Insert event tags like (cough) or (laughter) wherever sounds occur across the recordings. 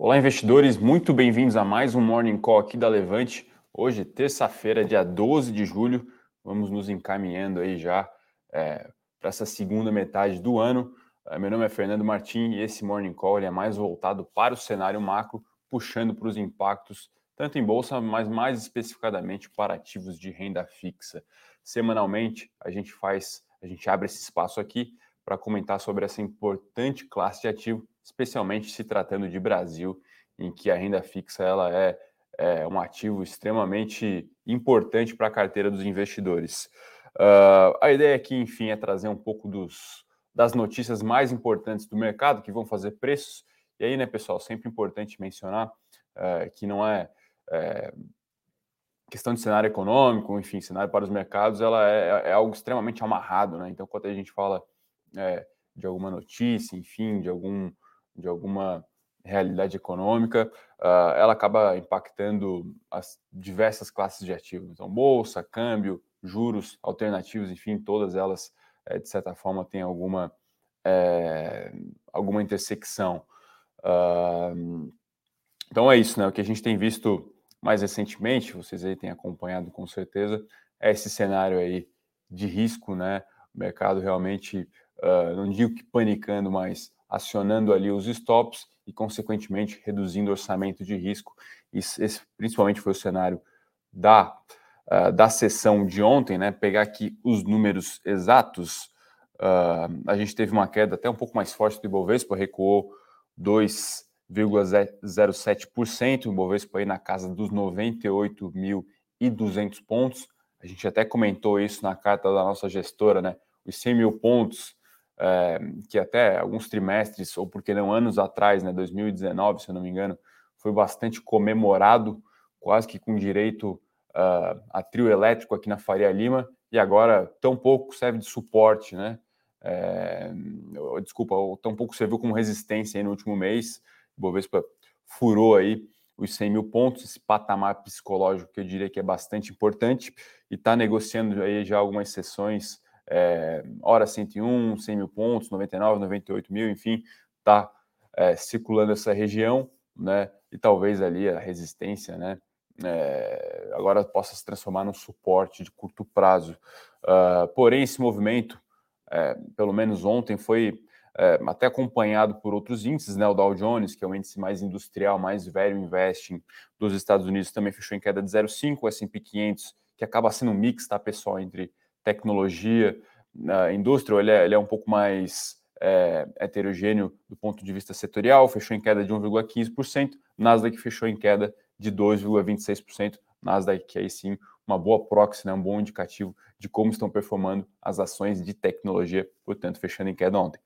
Olá, investidores, muito bem-vindos a mais um Morning Call aqui da Levante. Hoje, terça-feira, dia 12 de julho, vamos nos encaminhando aí já é, para essa segunda metade do ano. É, meu nome é Fernando Martim e esse Morning Call é mais voltado para o cenário macro, puxando para os impactos tanto em bolsa, mas mais especificadamente para ativos de renda fixa. Semanalmente, a gente faz, a gente abre esse espaço aqui para comentar sobre essa importante classe de ativo especialmente se tratando de Brasil, em que a renda fixa ela é, é um ativo extremamente importante para a carteira dos investidores. Uh, a ideia aqui, enfim, é trazer um pouco dos, das notícias mais importantes do mercado que vão fazer preços. E aí, né, pessoal, sempre importante mencionar uh, que não é, é, questão de cenário econômico, enfim, cenário para os mercados, ela é, é algo extremamente amarrado, né? Então, quando a gente fala é, de alguma notícia, enfim, de algum de alguma realidade econômica, uh, ela acaba impactando as diversas classes de ativos. Então, bolsa, câmbio, juros alternativos, enfim, todas elas, é, de certa forma, têm alguma, é, alguma intersecção. Uh, então, é isso, né? O que a gente tem visto mais recentemente, vocês aí têm acompanhado com certeza, é esse cenário aí de risco, né? O mercado realmente, uh, não digo que panicando, mas acionando ali os stops e, consequentemente, reduzindo o orçamento de risco. Esse principalmente foi o cenário da, uh, da sessão de ontem, né? Pegar aqui os números exatos, uh, a gente teve uma queda até um pouco mais forte do Ibovespa, recuou 2,07%, o Ibovespa aí na casa dos 98.200 pontos. A gente até comentou isso na carta da nossa gestora, né? Os 100 mil pontos é, que até alguns trimestres, ou porque não anos atrás, né, 2019, se eu não me engano, foi bastante comemorado, quase que com direito uh, a trio elétrico aqui na Faria Lima, e agora tão pouco serve de suporte, né? É, desculpa, tão pouco serviu como resistência no último mês. O Bovespa furou aí os 100 mil pontos, esse patamar psicológico que eu diria que é bastante importante, e está negociando aí já algumas sessões é, hora 101, 100 mil pontos, 99, 98 mil, enfim, está é, circulando essa região, né? E talvez ali a resistência, né? É, agora possa se transformar num suporte de curto prazo. Uh, porém, esse movimento, é, pelo menos ontem, foi é, até acompanhado por outros índices, né? O Dow Jones, que é o índice mais industrial, mais velho investing dos Estados Unidos, também fechou em queda de 0,5, o S&P 500, que acaba sendo um mix, tá, pessoal, entre tecnologia, na indústria, ele é, ele é um pouco mais é, heterogêneo do ponto de vista setorial, fechou em queda de 1,15%, Nasdaq fechou em queda de 2,26%, Nasdaq que aí sim uma boa proxy, né, um bom indicativo de como estão performando as ações de tecnologia, portanto, fechando em queda ontem.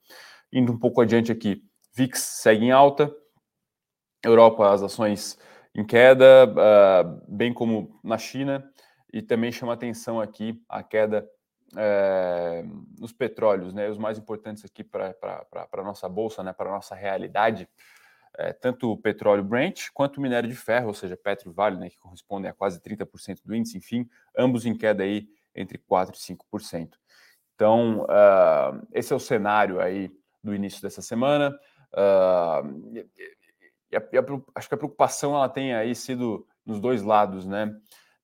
Indo um pouco adiante aqui, VIX segue em alta, Europa as ações em queda, uh, bem como na China, e também chama atenção aqui a queda é, nos petróleos, né, os mais importantes aqui para a nossa bolsa, né, para a nossa realidade, é, tanto o petróleo Brent quanto o minério de ferro, ou seja, Petro Vale, né, que correspondem a quase 30% do índice, enfim, ambos em queda aí entre 4% e 5%. Então, uh, esse é o cenário aí do início dessa semana. Uh, e, e a, e a, acho que a preocupação ela tem aí sido nos dois lados, né?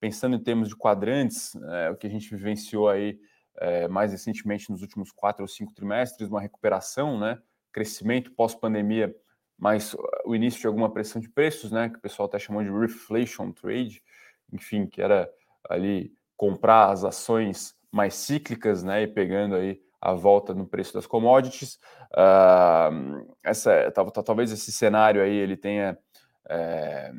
Pensando em termos de quadrantes, é, o que a gente vivenciou aí é, mais recentemente nos últimos quatro ou cinco trimestres, uma recuperação, né? Crescimento pós-pandemia, mas o início de alguma pressão de preços, né? Que o pessoal até chamou de reflation trade, enfim, que era ali comprar as ações mais cíclicas, né? E pegando aí a volta no preço das commodities. Uh, essa, talvez esse cenário aí ele tenha é,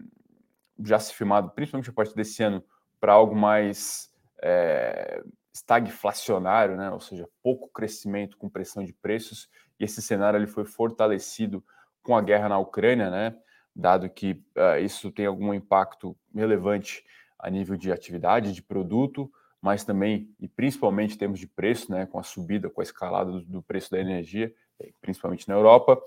já se firmado, principalmente a partir desse ano, para algo mais é, estagflacionário, né? ou seja, pouco crescimento com pressão de preços, e esse cenário ele foi fortalecido com a guerra na Ucrânia, né? dado que uh, isso tem algum impacto relevante a nível de atividade, de produto, mas também e principalmente em termos de preço, né? com a subida, com a escalada do, do preço da energia, principalmente na Europa.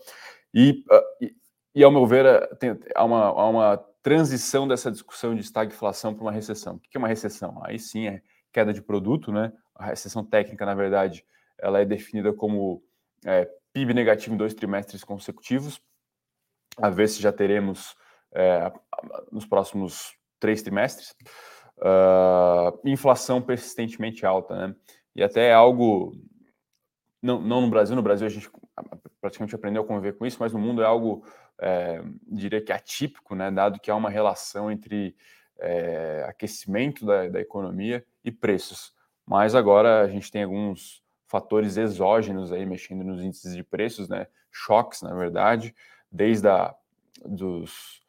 E, uh, e, e, ao meu ver, tem, há, uma, há uma transição dessa discussão de estagflação para uma recessão. O que é uma recessão? Aí sim é queda de produto, né? A recessão técnica, na verdade, ela é definida como é, PIB negativo em dois trimestres consecutivos. a ver se já teremos é, nos próximos três trimestres. Uh, inflação persistentemente alta, né? E até é algo, não, não no Brasil, no Brasil a gente praticamente aprendeu a conviver com isso, mas no mundo é algo, é, diria que atípico, né? Dado que há uma relação entre é, aquecimento da, da economia e preços. Mas agora a gente tem alguns fatores exógenos aí mexendo nos índices de preços, né? Choques, na verdade, desde a, dos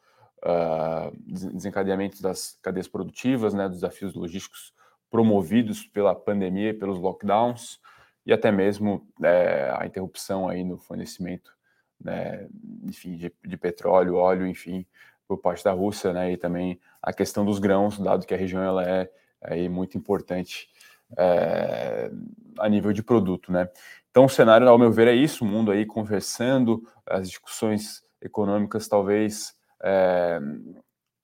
uh, desencadeamentos das cadeias produtivas, né, dos desafios logísticos promovidos pela pandemia e pelos lockdowns, e até mesmo é, a interrupção aí no fornecimento, né, enfim, de, de, petróleo, óleo, enfim, por parte da Rússia, né, e também a questão dos grãos, dado que a região ela é aí muito importante é, a nível de produto, né. Então, o cenário, ao meu ver, é isso, o mundo aí conversando, as discussões econômicas talvez é,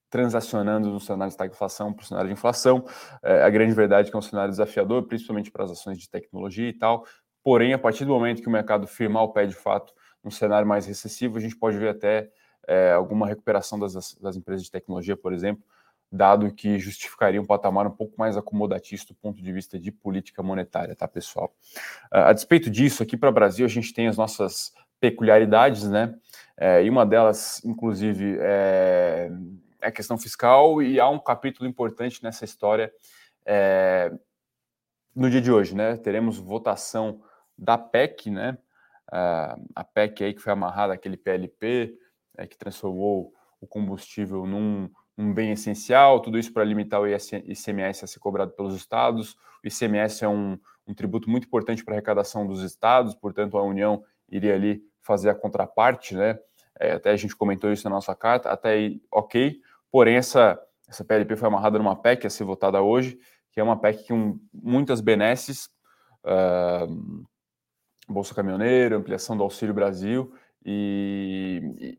transacionando no cenário de estagflação para o cenário de inflação. É, a grande verdade é que é um cenário desafiador, principalmente para as ações de tecnologia e tal. Porém, a partir do momento que o mercado firmar o pé de fato num cenário mais recessivo, a gente pode ver até é, alguma recuperação das, das empresas de tecnologia, por exemplo, dado que justificaria um patamar um pouco mais acomodatista do ponto de vista de política monetária, tá, pessoal? A despeito disso, aqui para o Brasil, a gente tem as nossas peculiaridades, né? É, e uma delas, inclusive, é, é, a questão fiscal, e há um capítulo importante nessa história é, no dia de hoje, né? Teremos votação da PEC, né? A PEC aí que foi amarrada àquele PLP, é, que transformou o combustível num, num bem essencial, tudo isso para limitar o ICMS a ser cobrado pelos estados. O ICMS é um, um tributo muito importante para a arrecadação dos estados, portanto, a União iria ali fazer a contraparte, né? É, até a gente comentou isso na nossa carta, até aí ok, porém essa, essa PLP foi amarrada numa PEC a ser votada hoje, que é uma PEC com muitas benesses, uh, Bolsa Caminhoneiro, ampliação do Auxílio Brasil, e,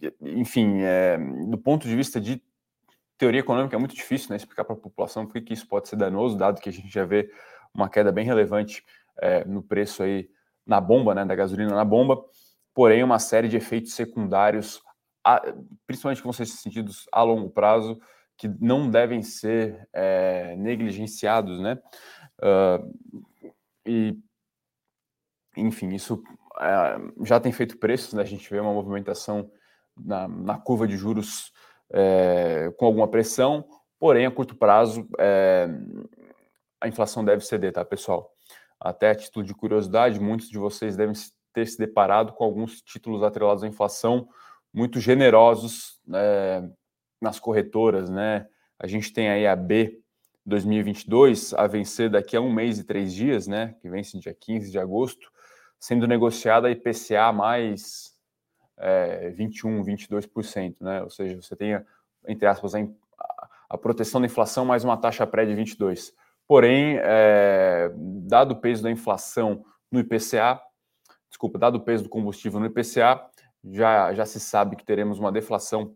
e enfim, é, do ponto de vista de teoria econômica é muito difícil né, explicar para a população por que isso pode ser danoso, dado que a gente já vê uma queda bem relevante é, no preço aí na bomba, né, da gasolina na bomba, porém uma série de efeitos secundários, principalmente que vão ser sentidos a longo prazo, que não devem ser é, negligenciados, né? Uh, e, enfim, isso é, já tem feito preços, né? A gente vê uma movimentação na, na curva de juros é, com alguma pressão, porém, a curto prazo, é, a inflação deve ceder, tá, pessoal? Até a título de curiosidade, muitos de vocês devem ter se deparado com alguns títulos atrelados à inflação muito generosos né, nas corretoras, né? A gente tem aí a B 2022 a vencer daqui a um mês e três dias, né? Que vence dia 15 de agosto, sendo negociada a IPCA mais é, 21, 22%, né? Ou seja, você tem, entre aspas, a, a proteção da inflação mais uma taxa pré de 22%. Porém, é, dado o peso da inflação no IPCA, desculpa, dado o peso do combustível no IPCA, já, já se sabe que teremos uma deflação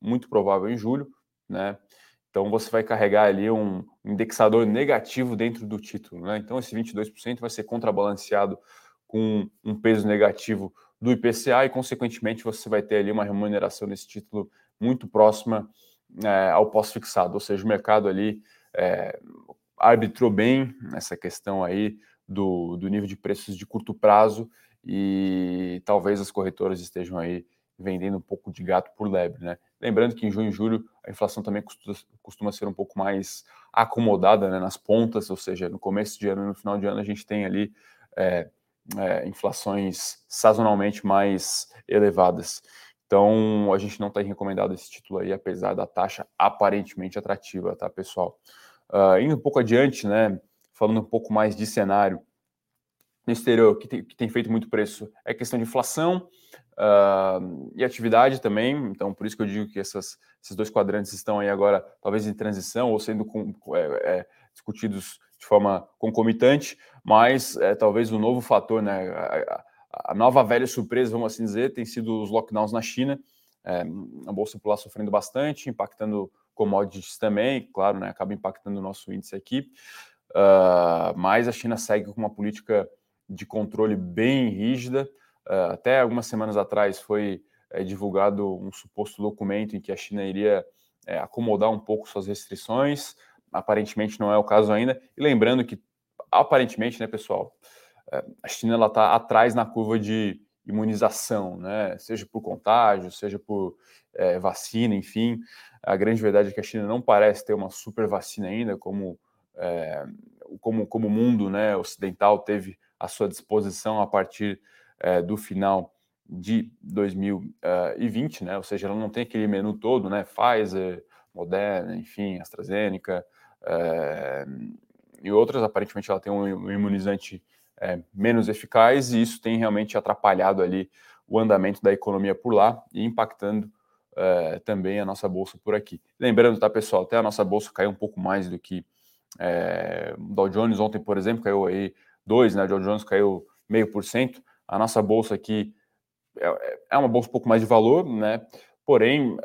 muito provável em julho, né? Então você vai carregar ali um indexador negativo dentro do título, né? Então esse 22% vai ser contrabalanceado com um peso negativo do IPCA e, consequentemente, você vai ter ali uma remuneração nesse título muito próxima é, ao pós-fixado, ou seja, o mercado ali é, arbitrou bem essa questão aí do, do nível de preços de curto prazo e talvez as corretoras estejam aí vendendo um pouco de gato por lebre, né? Lembrando que em junho e julho a inflação também costuma, costuma ser um pouco mais acomodada né, nas pontas, ou seja, no começo de ano e no final de ano a gente tem ali é, é, inflações sazonalmente mais elevadas. Então a gente não tem recomendado esse título aí, apesar da taxa aparentemente atrativa, tá, pessoal? Uh, indo um pouco adiante, né, falando um pouco mais de cenário, no exterior, que tem, que tem feito muito preço é questão de inflação uh, e atividade também, então por isso que eu digo que essas, esses dois quadrantes estão aí agora talvez em transição ou sendo com, é, é, discutidos de forma concomitante, mas é, talvez o novo fator, né, a, a, nova velha surpresa, vamos assim dizer, tem sido os lockdowns na China, é, a bolsa por lá sofrendo bastante, impactando commodities também, claro, né, acaba impactando o nosso índice aqui. Uh, mas a China segue com uma política de controle bem rígida. Uh, até algumas semanas atrás foi é, divulgado um suposto documento em que a China iria é, acomodar um pouco suas restrições. Aparentemente não é o caso ainda. E lembrando que, aparentemente, né, pessoal, é, a China está atrás na curva de imunização, né? seja por contágio, seja por é, vacina, enfim. A grande verdade é que a China não parece ter uma super vacina ainda, como, é, como, como o mundo né, ocidental teve à sua disposição a partir é, do final de 2020, né? Ou seja, ela não tem aquele menu todo, né? Pfizer, Moderna, enfim, AstraZeneca é, e outras. Aparentemente, ela tem um imunizante é, menos eficaz e isso tem realmente atrapalhado ali o andamento da economia por lá e impactando é, também a nossa bolsa por aqui. Lembrando, tá, pessoal, até a nossa bolsa caiu um pouco mais do que é, o Dow Jones ontem, por exemplo, caiu aí 2, né? O Dow Jones caiu meio por cento. A nossa bolsa aqui é, é uma bolsa um pouco mais de valor, né? Porém,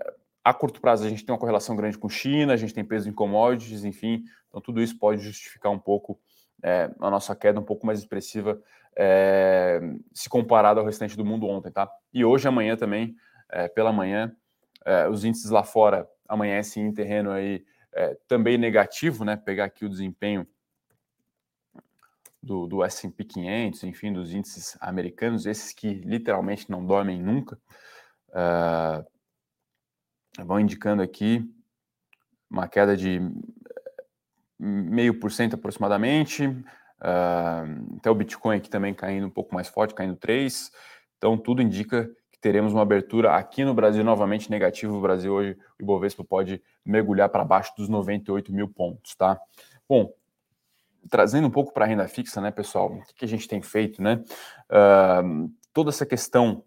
a curto prazo a gente tem uma correlação grande com China, a gente tem peso em commodities, enfim, então tudo isso pode justificar um pouco é, a nossa queda um pouco mais expressiva é, se comparado ao restante do mundo ontem, tá? E hoje, amanhã também, é, pela manhã, é, os índices lá fora amanhecem em terreno aí é, também negativo, né? Pegar aqui o desempenho do, do S&P 500, enfim, dos índices americanos, esses que literalmente não dormem nunca, uh, vão indicando aqui uma queda de meio por cento aproximadamente, uh, até o Bitcoin aqui também caindo um pouco mais forte, caindo 3%, então tudo indica que teremos uma abertura aqui no Brasil novamente negativo, o Brasil hoje, o Ibovespa pode mergulhar para baixo dos 98 mil pontos, tá? Bom, trazendo um pouco para a renda fixa, né, pessoal? O que, a gente tem feito, né? Uh, toda essa questão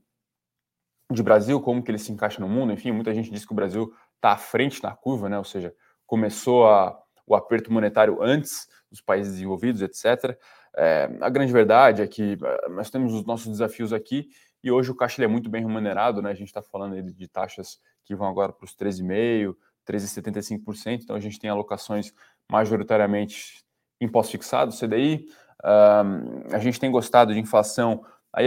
de Brasil, como que ele se encaixa no mundo, enfim, muita gente diz que o Brasil está à frente na curva, né? Ou seja, começou a, o aperto monetário antes dos países desenvolvidos, etc. É, a grande verdade é que é, nós temos os nossos desafios aqui e hoje o caixa é muito bem remunerado, né? A gente está falando de taxas que vão agora para os 13,5%, 13,75%, então a gente tem alocações majoritariamente imposto fixado, CDI. Um, a gente tem gostado de inflação. Aí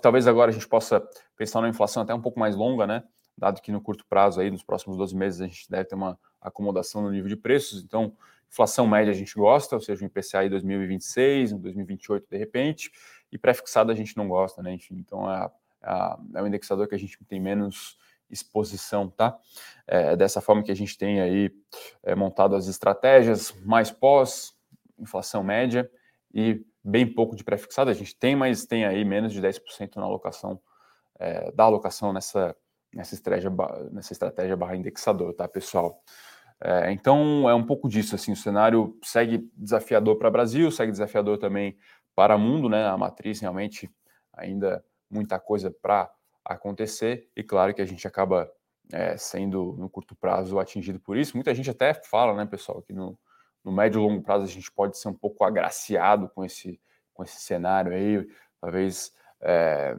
talvez agora a gente possa pensar numa inflação até um pouco mais longa, né? Dado que no curto prazo, aí, nos próximos 12 meses, a gente deve ter uma acomodação no nível de preços. Então, inflação média a gente gosta, ou seja, o IPCA em 2026, 2028 de repente, e pré-fixado a gente não gosta, né? Enfim, então é, é, é um indexador que a gente tem menos exposição, tá? É dessa forma que a gente tem aí é, montado as estratégias mais pós, inflação média e bem pouco de pré-fixado. A gente tem, mas tem aí menos de 10% na alocação, é, da alocação nessa, nessa, estratégia, nessa estratégia barra indexador, tá, pessoal? É, então, é um pouco disso, assim, o cenário segue desafiador para Brasil, segue desafiador também para o mundo, né? A matriz realmente ainda muita coisa para acontecer e claro que a gente acaba é, sendo no curto prazo atingido por isso. Muita gente até fala, né, pessoal, que no, no médio e longo prazo a gente pode ser um pouco agraciado com esse, com esse cenário aí, talvez é,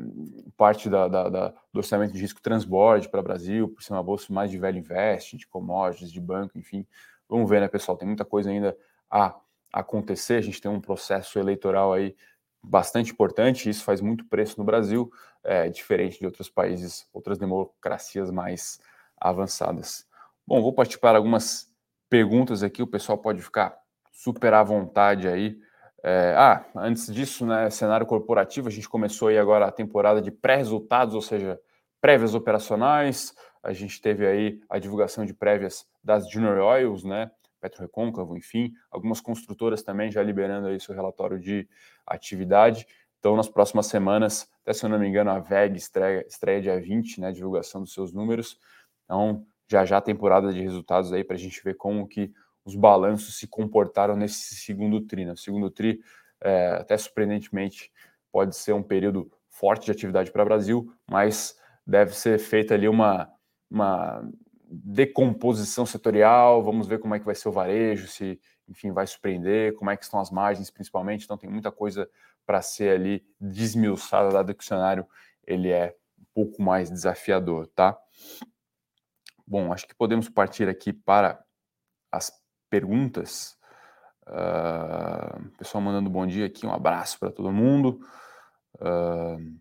parte da, da, da, do orçamento de risco transborde para o Brasil, por ser uma bolsa mais de velho invest, de commodities, de banco, enfim. Vamos ver, né, pessoal? Tem muita coisa ainda a acontecer. A gente tem um processo eleitoral aí bastante importante, isso faz muito preço no Brasil, é, diferente de outros países, outras democracias mais avançadas. Bom, vou partir para algumas perguntas aqui, o pessoal pode ficar super à vontade aí. É, ah, antes disso, né, cenário corporativo, a gente começou aí agora a temporada de pré-resultados, ou seja, prévias operacionais. A gente teve aí a divulgação de prévias das Junior Oils, né, Recôncavo, enfim, algumas construtoras também já liberando aí seu relatório de atividade. Então, nas próximas semanas, até se eu não me engano, a VEG estreia, estreia dia 20, né, divulgação dos seus números. Então, já já temporada de resultados aí para a gente ver como que os balanços se comportaram nesse segundo tri. Né? O segundo tri, é, até surpreendentemente, pode ser um período forte de atividade para o Brasil, mas deve ser feita ali uma, uma decomposição setorial, vamos ver como é que vai ser o varejo, se, enfim, vai surpreender, como é que estão as margens, principalmente, então tem muita coisa para ser ali desmiuçada, dado que o cenário ele é um pouco mais desafiador, tá? Bom, acho que podemos partir aqui para as perguntas. Uh, pessoal mandando bom dia aqui, um abraço para todo mundo. Uh,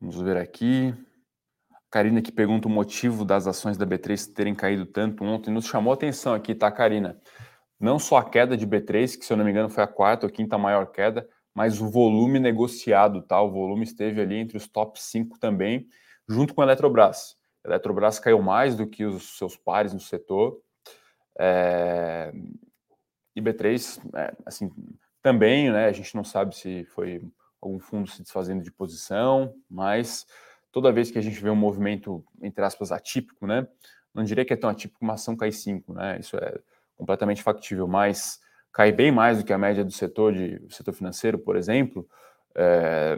Vamos ver aqui. Karina que pergunta o motivo das ações da B3 terem caído tanto ontem. Nos chamou atenção aqui, tá, Karina? Não só a queda de B3, que se eu não me engano foi a quarta ou quinta maior queda, mas o volume negociado, tá? O volume esteve ali entre os top 5 também, junto com a Eletrobras. A Eletrobras caiu mais do que os seus pares no setor. É... E B3, é, assim, também, né? A gente não sabe se foi algum fundo se desfazendo de posição, mas toda vez que a gente vê um movimento, entre aspas, atípico, né? Não diria que é tão atípico uma ação cair 5, né? Isso é completamente factível, mas cai bem mais do que a média do setor, de, setor financeiro, por exemplo, é,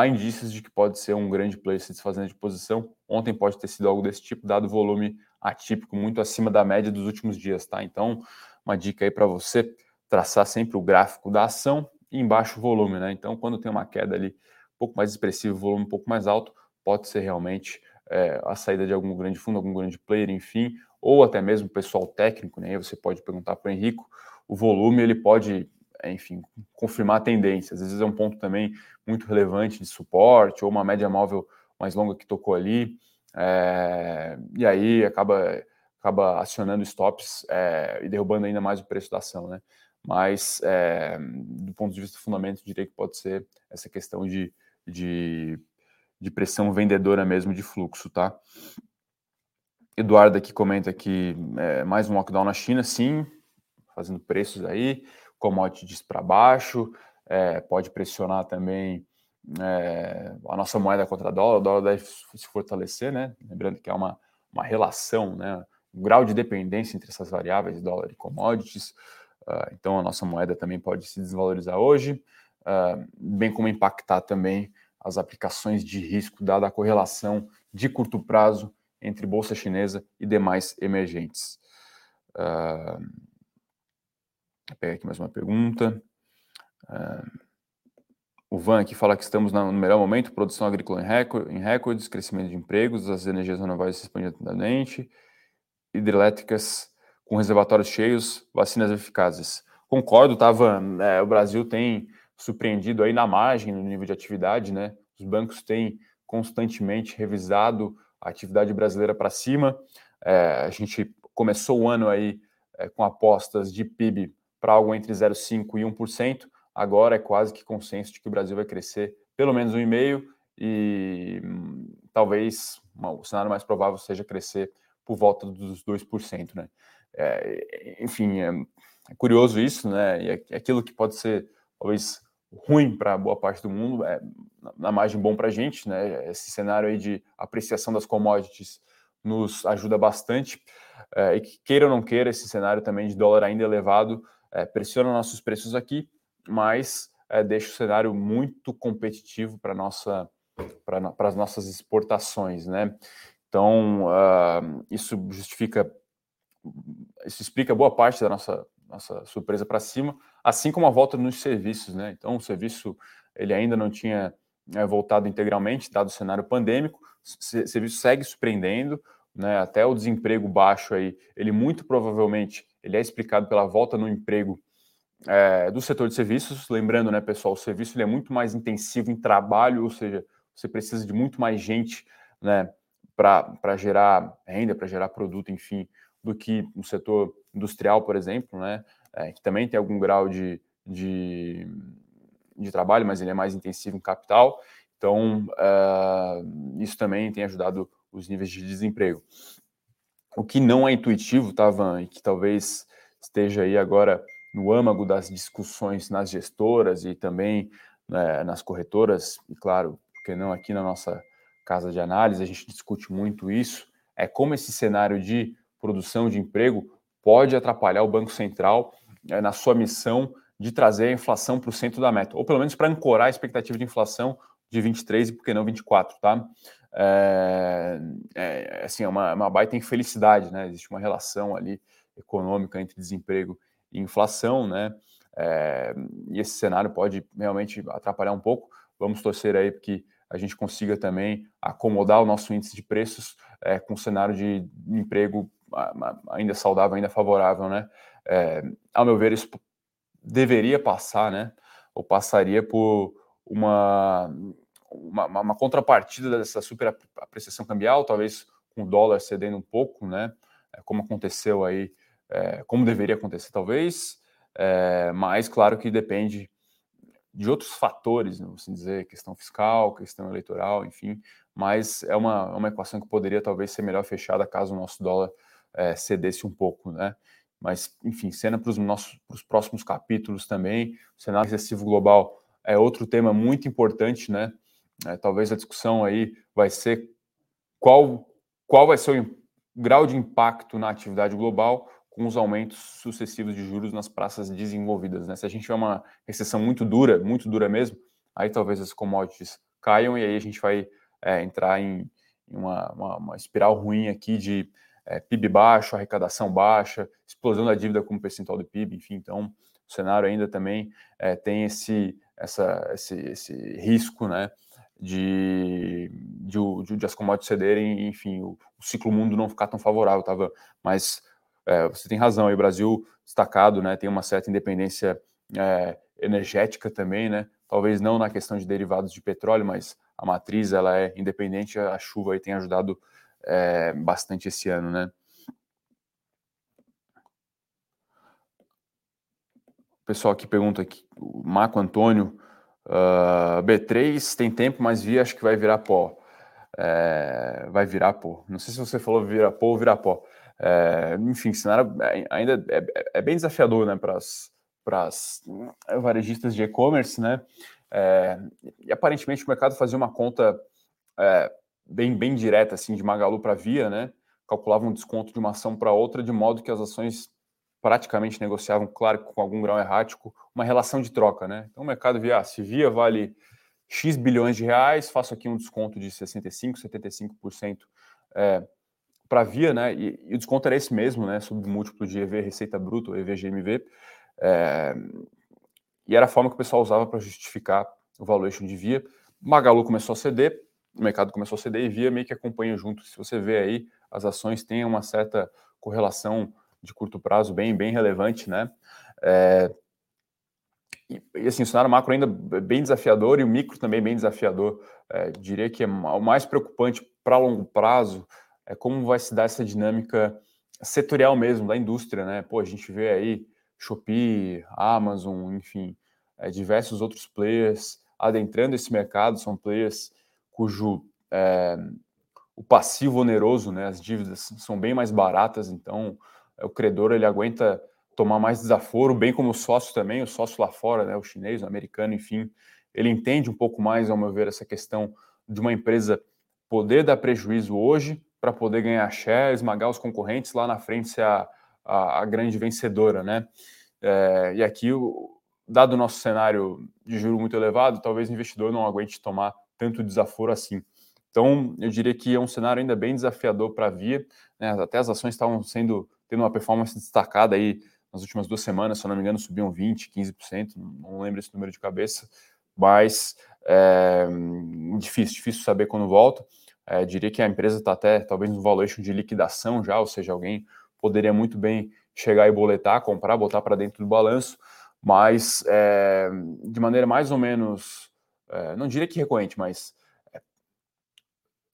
há indícios de que pode ser um grande player se desfazendo de posição. Ontem pode ter sido algo desse tipo, dado o volume atípico muito acima da média dos últimos dias, tá? Então, uma dica aí para você traçar sempre o gráfico da ação e embaixo o volume, né? Então, quando tem uma queda ali um pouco mais expressivo, volume um pouco mais alto, pode ser realmente é, a saída de algum grande fundo, algum grande player, enfim, ou até mesmo pessoal técnico, né? Aí você pode perguntar para o Henrico o volume ele pode, enfim, confirmar a tendência. Às vezes é um ponto também muito relevante de suporte, ou uma média móvel mais longa que tocou ali, é, e aí acaba, acaba acionando stops é, e derrubando ainda mais o preço da ação, né? Mas, é, do ponto de vista do fundamento, diria que pode ser essa questão de, de, de pressão vendedora mesmo de fluxo, tá? Eduardo aqui comenta que é, mais um lockdown na China, sim, fazendo preços aí, commodities para baixo, é, pode pressionar também é, a nossa moeda contra dólar, o dólar deve se fortalecer, né? Lembrando que é uma, uma relação, né? Um grau de dependência entre essas variáveis, dólar e commodities. Uh, então a nossa moeda também pode se desvalorizar hoje, uh, bem como impactar também as aplicações de risco, dada a correlação de curto prazo entre bolsa chinesa e demais emergentes. Uh, Vou pegar aqui mais uma pergunta. Uh, o Van aqui fala que estamos no melhor momento, produção agrícola em, recorde, em recordes, crescimento de empregos, as energias renováveis se expandindo rapidamente, hidrelétricas com reservatórios cheios, vacinas eficazes. Concordo, tá, Van? É, o Brasil tem surpreendido aí na margem, no nível de atividade, né? Os bancos têm constantemente revisado a atividade brasileira para cima. É, a gente começou o ano aí é, com apostas de PIB para algo entre 0,5% e 1%. Agora é quase que consenso de que o Brasil vai crescer pelo menos 1,5% e hum, talvez o cenário mais provável seja crescer por volta dos 2%. Né? É, enfim, é, é, curioso isso, né? E é, é aquilo que pode ser talvez ruim para boa parte do mundo, é, na margem bom para a gente, né? Esse cenário aí de apreciação das commodities nos ajuda bastante. É, e que queira ou não queira, esse cenário também de dólar ainda elevado pressiona nossos preços aqui, mas é, deixa o cenário muito competitivo para nossa para as nossas exportações, né? Então uh, isso justifica, isso explica boa parte da nossa nossa surpresa para cima, assim como a volta nos serviços, né? Então o serviço ele ainda não tinha é, voltado integralmente, dado o cenário pandêmico, o serviço segue surpreendendo, né? Até o desemprego baixo aí, ele muito provavelmente ele é explicado pela volta no emprego é, do setor de serviços. Lembrando, né, pessoal, o serviço é muito mais intensivo em trabalho, ou seja, você precisa de muito mais gente né, para gerar renda, para gerar produto, enfim, do que no setor industrial, por exemplo, né, é, que também tem algum grau de, de, de, trabalho, mas ele é mais intensivo em capital. Então, uh, isso também tem ajudado os níveis de desemprego. O que não é intuitivo, tá, Van, e que talvez esteja aí agora no âmago das discussões nas gestoras e também né, nas corretoras, e claro, porque não aqui na nossa casa de análise, a gente discute muito isso, é como esse cenário de produção de emprego pode atrapalhar o Banco Central é, na sua missão de trazer a inflação para o centro da meta, ou pelo menos para ancorar a expectativa de inflação de 23 e por que não 24, tá? é, assim, é uma, uma baita infelicidade, né? Existe uma relação ali econômica entre desemprego e inflação, né? É, e esse cenário pode realmente atrapalhar um pouco. Vamos torcer aí que a gente consiga também acomodar o nosso índice de preços é, com um cenário de emprego ainda saudável, ainda favorável, né? É, ao meu ver, isso deveria passar, né? Ou passaria por uma uma, uma, contrapartida dessa super apreciação cambial, talvez com o dólar cedendo um pouco, né? É, como aconteceu aí, é, como deveria acontecer talvez, é, mas claro que depende de outros fatores, né, assim dizer, questão fiscal, questão eleitoral, enfim, mas é uma, uma equação que poderia talvez ser melhor fechada caso o nosso dólar é, cedesse um pouco, né? Mas, enfim, cena para os nossos próximos capítulos também, o cenário recessivo global é outro tema muito importante, né? É, talvez a discussão aí vai ser qual, qual vai ser o grau de impacto na atividade global com os aumentos sucessivos de juros nas praças desenvolvidas. Né? Se a gente tiver uma recessão muito dura, muito dura mesmo, aí talvez as commodities caiam e aí a gente vai é, entrar em, em uma, uma, uma, espiral ruim aqui de é, PIB baixo, arrecadação baixa, explosão da dívida como percentual do PIB, enfim, então o cenário ainda também é, tem esse, essa, esse, esse risco, né, de, de, de, as commodities cederem, enfim, o, o, ciclo mundo não ficar tão favorável, tava, mas é, você tem razão, aí o Brasil destacado, né, tem uma certa independência é, energética também, né, talvez não na questão de derivados de petróleo, mas a matriz ela é independente, a chuva aí tem ajudado é, bastante esse ano, né. O pessoal aqui pergunta aqui, o Marco Antônio, Ah, B3 tem tempo, mas via acho que vai virar pó. É, vai virar pó. Não sei se você falou virar pó ou virar pó. É, enfim, cenário é, ainda é, é bem desafiador né, para as varejistas de e-commerce, né? É, e aparentemente o mercado fazia uma conta é, bem, bem direta assim, de Magalu para Via, né? Calculava um desconto de uma ação para outra, de modo que as ações praticamente negociavam, claro, com algum grau errático, uma relação de troca, né? Então o mercado via, ah, se via vale X bilhões de reais, faço aqui um desconto de 65%, 75% é, para via, né? E, e, o desconto era esse mesmo, né? Sobre múltiplo de EV Receita Bruta, EV GMV. É, e era a forma que o pessoal usava para justificar o valuation de via. Magalu começou a ceder, o mercado começou a ceder e via meio que acompanha junto. Se você vê aí, as ações têm uma certa correlação de curto prazo bem, bem relevante, né? É, e, assim, o cenário macro ainda bem desafiador e o micro também bem desafiador. É, diria que é o mais preocupante para longo prazo é como vai se dar essa dinâmica setorial mesmo da indústria, né? Pô, a gente vê aí Shopee, Amazon, enfim, é, diversos outros players adentrando esse mercado, são players cujo é, o passivo oneroso, né, as dívidas são bem mais baratas, então o credor ele aguenta tomar mais desaforo, bem como o sócio também, o sócio lá fora, né, o chinês, o americano, enfim, ele entende um pouco mais, ao meu ver, essa questão de uma empresa poder dar prejuízo hoje para poder ganhar share, esmagar os concorrentes lá na frente ser a, a, a grande vencedora, né? É, e aqui, dado o nosso cenário de juro muito elevado, talvez o investidor não aguente tomar tanto desaforo assim. Então, eu diria que é um cenário ainda bem desafiador para a Via. Né? Até as ações estavam sendo tendo uma performance destacada aí nas últimas duas semanas, se eu não me engano, subiam 20%, 15%, não lembro esse número de cabeça, mas é, difícil, difícil saber quando volta. É, diria que a empresa está até talvez no valuation de liquidação já, ou seja, alguém poderia muito bem chegar e boletar, comprar, botar para dentro do balanço, mas é, de maneira mais ou menos, é, não diria que recorrente, mas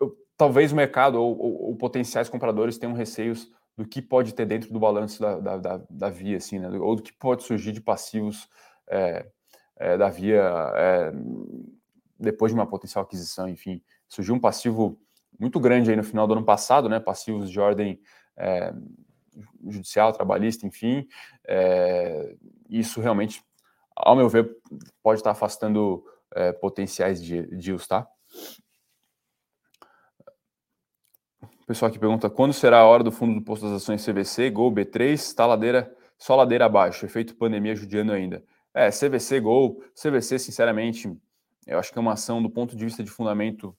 eu, talvez o mercado ou, ou, ou potenciais compradores tenham receios do que pode ter dentro do balanço da, da, da, da via, assim, né? ou do que pode surgir de passivos é, é, da via é, depois de uma potencial aquisição, enfim. Surgiu um passivo muito grande aí no final do ano passado, né? Passivos de ordem é, judicial, trabalhista, enfim. É, isso realmente, ao meu ver, pode estar afastando é, potenciais deals, tá? O pessoal aqui pergunta quando será a hora do fundo do posto das ações CVC, Gol, B3, está ladeira, só ladeira abaixo, efeito pandemia judiando ainda. É, CVC, Gol, CVC, sinceramente, eu acho que é uma ação do ponto de vista de fundamento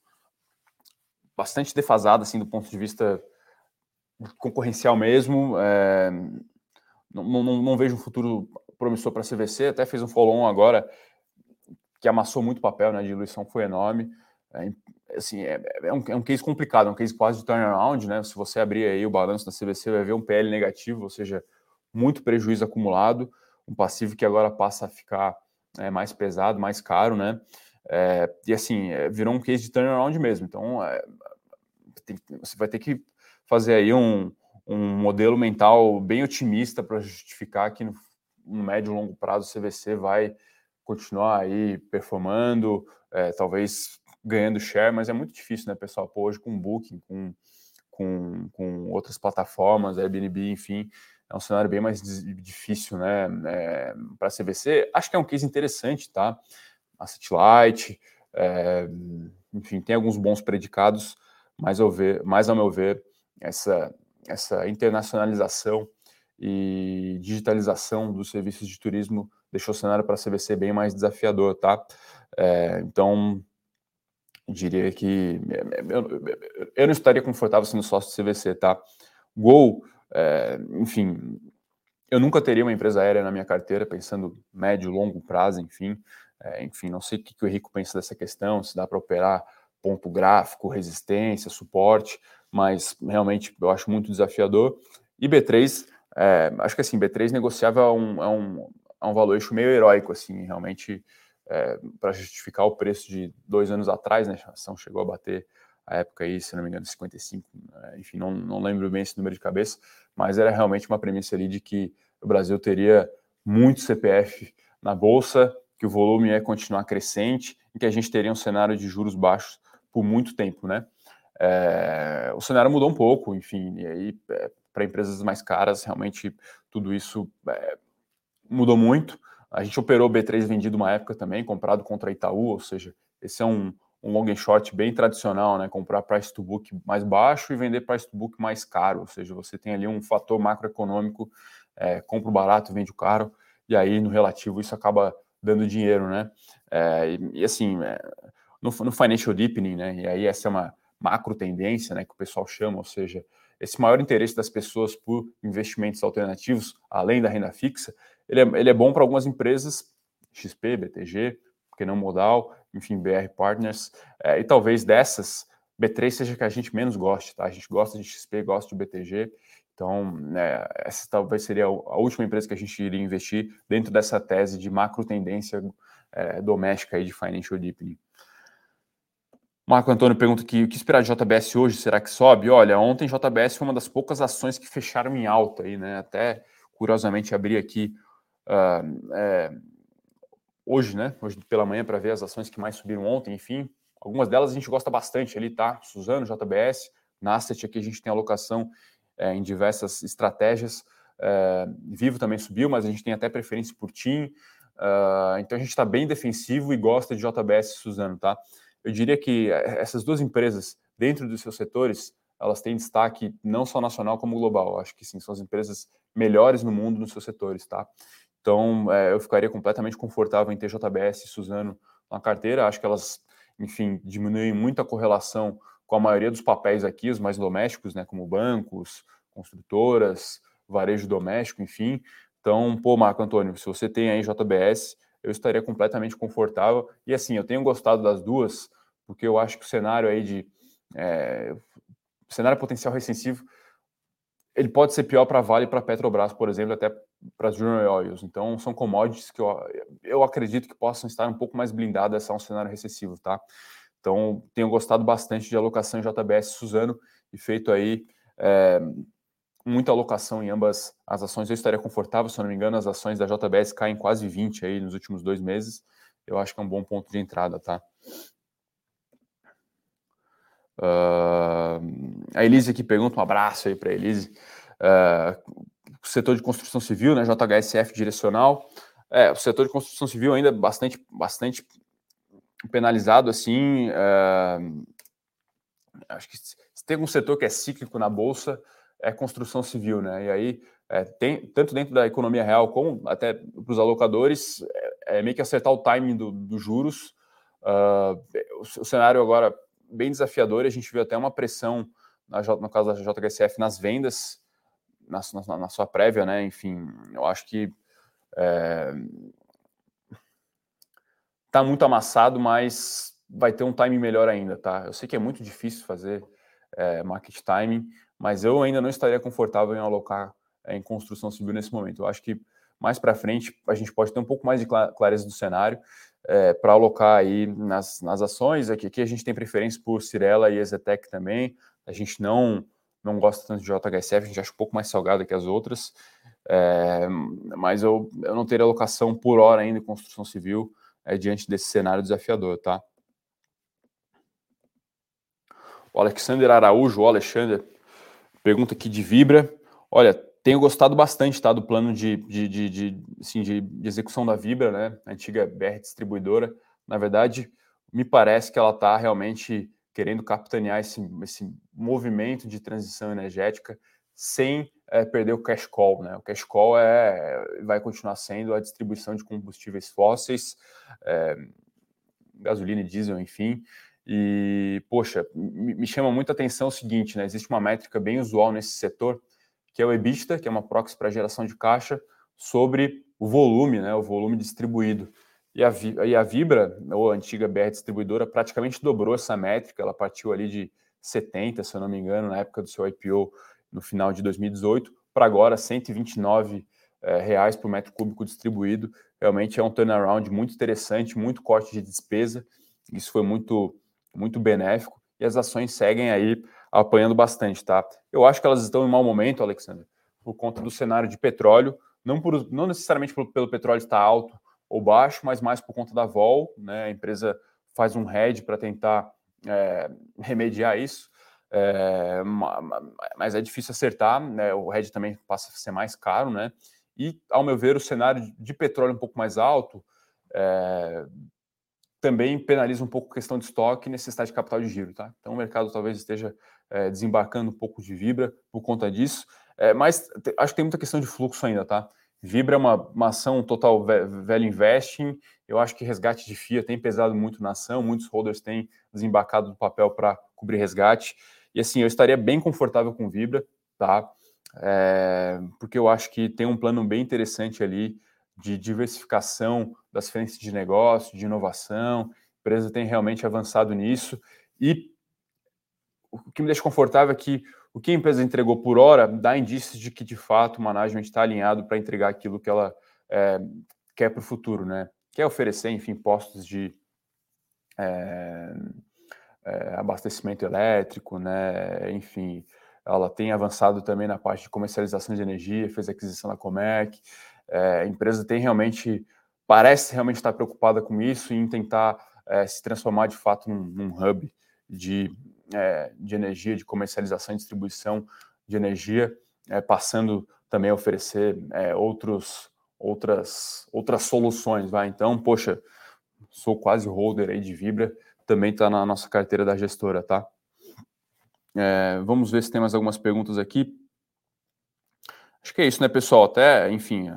bastante defasada, assim, do ponto de vista concorrencial mesmo. É, não, não, não, vejo um futuro promissor para CVC, até fez um follow-on agora que amassou muito papel, né, a diluição foi enorme. É, assim, é, é, um, é um case complicado, é um case quase de turnaround, né? Se você abrir aí o balanço da CVC, vai ver um PL negativo, ou seja, muito prejuízo acumulado, um passivo que agora passa a ficar é, mais pesado, mais caro, né? É, e assim, é, virou um case de turnaround mesmo. Então, é, tem, você vai ter que fazer aí um, um modelo mental bem otimista para justificar que no, no médio e longo prazo o CVC vai continuar aí performando, é, talvez ganhando share, mas é muito difícil, né, pessoal? Pô, hoje com Booking, com, com, com outras plataformas, Airbnb, enfim, é um cenário bem mais difícil, né, é, para a CVC. Acho que é um case interessante, tá? Asset Light, é, enfim, tem alguns bons predicados, mas, eu ver, mais ao meu ver, essa, essa internacionalização e digitalização dos serviços de turismo deixou o cenário para a CVC bem mais desafiador, tá? É, então, diria que eu, eu, não estaria confortável sendo sócio do CVC, tá? Gol, é, enfim, eu nunca teria uma empresa aérea na minha carteira, pensando médio, longo prazo, enfim. É, enfim, não sei o que, que o Henrico pensa dessa questão, se dá para operar ponto gráfico, resistência, suporte, mas realmente eu acho muito desafiador. E B3, é, acho que assim, B3 negociável é um, é um, é um meio heróico, assim, realmente é, para justificar o preço de dois anos atrás, né? A ação chegou a bater a época aí, se não me engano, 55, né, enfim, não, não lembro bem esse número de cabeça, mas era realmente uma premissa ali de que o Brasil teria muito CPF na bolsa, que o volume ia continuar crescente e que a gente teria um cenário de juros baixos por muito tempo, né? É, o cenário mudou um pouco, enfim, e aí é, para empresas mais caras, realmente tudo isso é, mudou muito. A gente operou B3 vendido uma época também, comprado contra Itaú, ou seja, esse é um, um long and short bem tradicional, né? Comprar price to book mais baixo e vender price to book mais caro, ou seja, você tem ali um fator macroeconômico, é, compra o barato, vende o caro, e aí no relativo isso acaba dando dinheiro, né? É, e, e, assim, é, no, no financial deepening, né? E aí essa é uma macro tendência, né? Que o pessoal chama, ou seja, esse maior interesse das pessoas por investimentos alternativos, além da renda fixa, ele é, ele é bom para algumas empresas, XP, BTG, porque não modal, enfim, BR Partners, é, e talvez dessas, B3 seja que a gente menos goste, tá? A gente gosta de XP, gosta de BTG, então né, essa talvez seria a última empresa que a gente iria investir dentro dessa tese de macro tendência é, doméstica aí de financial deepening. Marco Antônio pergunta aqui, o que esperar de JBS hoje? Será que sobe? Olha, ontem JBS foi uma das poucas ações que fecharam em alta aí, né? Até curiosamente abri aqui uh, é, hoje, né? Hoje pela manhã para ver as ações que mais subiram ontem, enfim. Algumas delas a gente gosta bastante ali, tá? Suzano, JBS, Nastet, aqui a gente tem alocação é, em diversas estratégias. É, Vivo também subiu, mas a gente tem até preferência por TIM. Uh, então a gente está bem defensivo e gosta de JBS e Suzano, tá? Eu diria que essas duas empresas, dentro dos seus setores, elas têm destaque não só nacional como global. Acho que sim, são as empresas melhores no mundo nos seus setores, tá? Então, é, eu ficaria completamente confortável em ter JBS e Suzano na carteira. Acho que elas, enfim, diminuem muito a correlação com a maioria dos papéis aqui, os mais domésticos, né, como bancos, construtoras, varejo doméstico, enfim. Então, pô, Marco Antônio, se você tem aí JBS, eu estaria completamente confortável. E assim, eu tenho gostado das duas, porque eu acho que o cenário aí de é, cenário potencial recessivo ele pode ser pior para Vale e para Petrobras, por exemplo, até para as Junior Oils. Então, são commodities que eu, eu acredito que possam estar um pouco mais blindadas a um cenário recessivo, tá? Então, tenho gostado bastante de alocação em JBS Suzano e feito aí é, muita alocação em ambas as ações. Eu estaria confortável, se eu não me engano, as ações da JBS caem quase 20 aí nos últimos dois meses. Eu acho que é um bom ponto de entrada, tá? Uh, a Elise aqui pergunta, um abraço aí para a Elise. Uh, o setor de construção civil, né, JHSF direcional. É, o setor de construção civil ainda bastante, bastante penalizado, assim. Uh, acho que se tem um setor que é cíclico na Bolsa, é construção civil, né? E aí, é, tem, tanto dentro da economia real como até para os alocadores, é, é, meio que acertar o timing dos do juros. Uh, o, o, cenário agora bem desafiador, a gente viu até uma pressão, na, no caso da JHSF, nas vendas, na, na, na sua prévia, né? Enfim, eu acho que é, tá muito amassado, mas vai ter um timing melhor ainda, tá? Eu sei que é muito difícil fazer é, market timing, mas eu ainda não estaria confortável em alocar é, em construção civil nesse momento. Eu acho que mais para frente a gente pode ter um pouco mais de clareza do cenário. é, para alocar aí nas, nas ações. Aqui, aqui a gente tem preferência por Cirela e Ezetec também. A gente não não gosta tanto de JHSF, a gente acha um pouco mais salgada que as outras. É, mas eu, eu não teria alocação por hora ainda em construção civil é, diante desse cenário desafiador, tá? O Alexander Araújo, o Alexander, pergunta aqui de Vibra. Olha, tenho gostado bastante tá, do plano de, de, de, de, assim, de execução da Vibra, né? A antiga BR distribuidora. Na verdade, me parece que ela está realmente querendo capitanear esse, esse movimento de transição energética sem é, perder o cash call. Né? O cash call é, vai continuar sendo a distribuição de combustíveis fósseis, é, gasolina e diesel, enfim. E, poxa, me, chama muita atenção o seguinte, né? Existe uma métrica bem usual nesse setor, que é o EBITDA, que é uma proxy para geração de caixa, sobre o volume, né? O volume distribuído. E a, e a Vibra, ou a antiga BR distribuidora, praticamente dobrou essa métrica. Ela partiu ali de 70, se eu não me engano, na época do seu IPO, no final de 2018, para agora 129 é, reais por metro cúbico distribuído. Realmente é um turnaround muito interessante, muito corte de despesa. Isso foi muito, muito benéfico. E as ações seguem aí apanhando bastante, tá? Eu acho que elas estão em mau momento, Alexandre, por conta do cenário de petróleo, não, por, não necessariamente pelo petróleo estar alto, ou baixo, mas mais por conta da vol, né? A empresa faz um hedge para tentar é, remediar isso, é, mas é difícil acertar, né? O hedge também passa a ser mais caro, né? E, ao meu ver, o cenário de petróleo um pouco mais alto é, também penaliza um pouco a questão de estoque e necessidade de capital de giro, tá? Então o mercado talvez esteja é, desembarcando um pouco de vibra por conta disso, é, mas acho que tem muita questão de fluxo ainda, tá? Vibra é uma, uma ação total velho investing. Eu acho que resgate de FIA tem pesado muito na ação, muitos holders têm desembarcado do papel para cobrir resgate. E assim, eu estaria bem confortável com Vibra, tá? É, porque eu acho que tem um plano bem interessante ali de diversificação das frentes de negócio, de inovação. A empresa tem realmente avançado nisso. E o que me deixa confortável é que o que a empresa entregou por hora dá indícios de que, de fato, o management está alinhado para entregar aquilo que ela é, quer para o futuro, né? Quer oferecer, enfim, postos de é, é, abastecimento elétrico, né? Enfim, ela tem avançado também na parte de comercialização de energia, fez aquisição da Comerc. É, a empresa tem realmente, parece realmente estar preocupada com isso e em tentar é, se transformar de fato num, num hub de é, de energia, de comercialização e distribuição de energia, é, passando também a oferecer é, outros, outras, outras soluções. Vai. Então, poxa, sou quase holder aí de Vibra, também está na nossa carteira da gestora, tá? É, vamos ver se tem mais algumas perguntas aqui. Acho que é isso, né, pessoal? Até, enfim,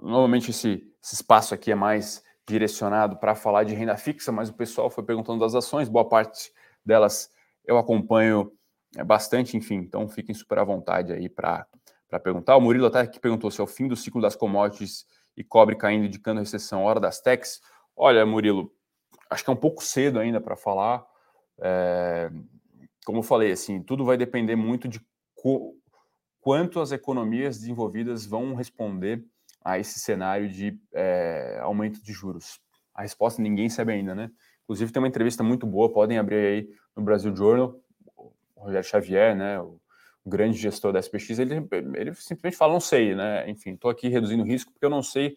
normalmente esse, esse espaço aqui é mais direcionado para falar de renda fixa, mas o pessoal foi perguntando das ações, boa parte delas eu acompanho é, bastante, enfim, então fiquem super à vontade aí para perguntar. O Murilo até que perguntou se é o fim do ciclo das commodities e cobre caindo, indicando recessão, hora das techs. Olha, Murilo, acho que é um pouco cedo ainda para falar. É, como eu falei, assim, tudo vai depender muito de quanto as economias desenvolvidas vão responder a esse cenário de é, aumento de juros. A resposta ninguém sabe ainda, né? Inclusive, tem uma entrevista muito boa, podem abrir aí no Brasil Journal. O Rogério Xavier, né, o, grande gestor da SPX, ele, ele simplesmente fala: não sei, né? Enfim, estou aqui reduzindo o risco porque eu não sei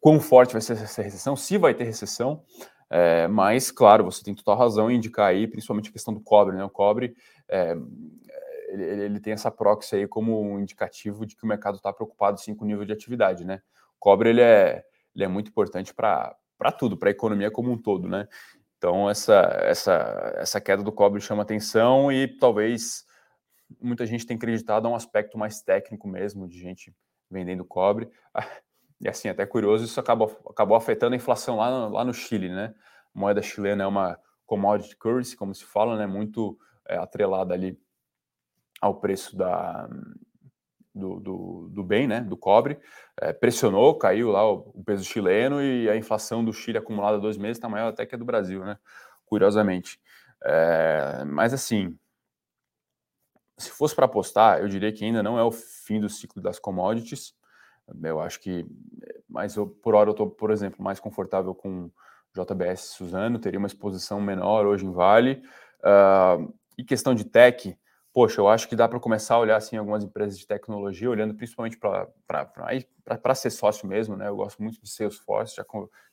quão forte vai ser essa recessão, se vai ter recessão. É, mas, claro, você tem total razão em indicar aí, principalmente a questão do cobre, né? O cobre, é, ele, ele, tem essa proxy aí como um indicativo de que o mercado está preocupado sim com o nível de atividade, né? O cobre, ele é, ele é muito importante para para tudo, para a economia como um todo, né? Então essa essa essa queda do cobre chama atenção e talvez muita gente tenha acreditado a um aspecto mais técnico mesmo de gente vendendo cobre. (laughs) E assim, até curioso, isso acabou, acabou afetando a inflação lá no, lá no Chile, né? A moeda chilena é uma commodity currency, como se fala, né? Muito é, atrelada ali ao preço da, do, do, do, bem, né, do cobre, é, pressionou, caiu lá o, o, peso chileno e a inflação do Chile acumulada dois meses está maior até que a do Brasil, né, curiosamente. É, mas assim, se fosse para apostar, eu diria que ainda não é o fim do ciclo das commodities. Eu acho que, mas eu, por hora eu estou, por exemplo, mais confortável com JBS Suzano, teria uma exposição menor hoje em Vale. Uh, e questão de tech, poxa, eu acho que dá para começar a olhar assim algumas empresas de tecnologia, olhando principalmente para ser sócio mesmo, né? Eu gosto muito de Salesforce, já,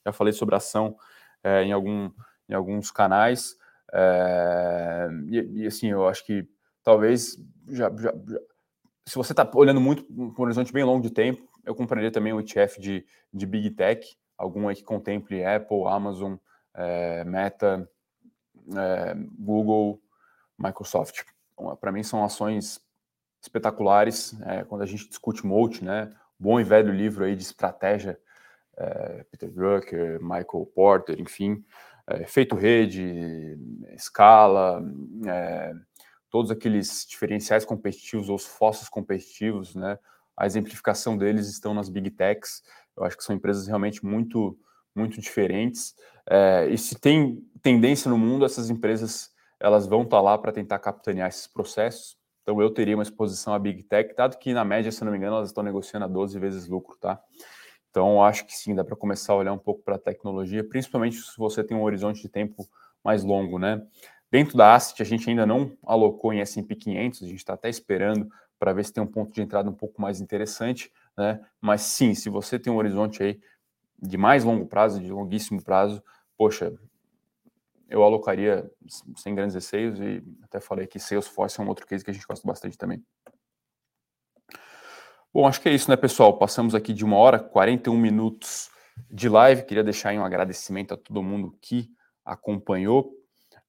já falei sobre ação é, em, algum, em alguns canais. É, e, e, assim, eu acho que talvez já, já, já se você está olhando muito um horizonte bem longo de tempo, eu compraria também o ETF de, de Big Tech, algum aí que contemple Apple, Amazon, é, Meta, Google, Microsoft. Então, Para mim são ações espetaculares é, quando a gente discute Moat, né? Bom e velho livro aí de estratégia, é, Peter Drucker, Michael Porter, enfim, é, feito rede, escala, é, todos aqueles diferenciais competitivos, os fósseis competitivos, né? A exemplificação deles estão nas big techs. Eu acho que são empresas realmente muito, muito diferentes. É, e se tem tendência no mundo, essas empresas elas vão estar tá lá para tentar capitanear esses processos. Então eu teria uma exposição à Big Tech, dado que na média, se não me engano, elas estão negociando a 12 vezes lucro, tá? Então acho que sim, dá para começar a olhar um pouco para a tecnologia, principalmente se você tem um horizonte de tempo mais longo, né? Dentro da Asset, a gente ainda não alocou em S&P 500, a gente está até esperando para ver se tem um ponto de entrada um pouco mais interessante, né? Mas sim, se você tem um horizonte aí de mais longo prazo, de longuíssimo prazo, poxa, eu alocaria sem grandes receios e até falei que Salesforce é um outro case que a gente gosta bastante também. Bom, acho que é isso, né, pessoal? Passamos aqui de uma hora, 41 minutos de live. Queria deixar um agradecimento a todo mundo que acompanhou.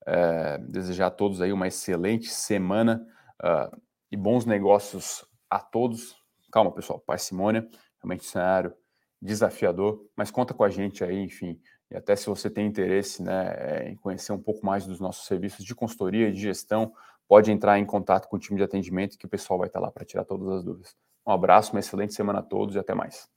É, desejar a todos aí uma excelente semana uh, e bons negócios a todos. Calma, pessoal, parcimônia, realmente cenário desafiador, mas conta com a gente aí, enfim, e até se você tem interesse né, em conhecer um pouco mais dos nossos serviços de consultoria e de gestão, pode entrar em contato com o time de atendimento que o pessoal vai estar lá para tirar todas as dúvidas. Um abraço, uma excelente semana a todos e até mais.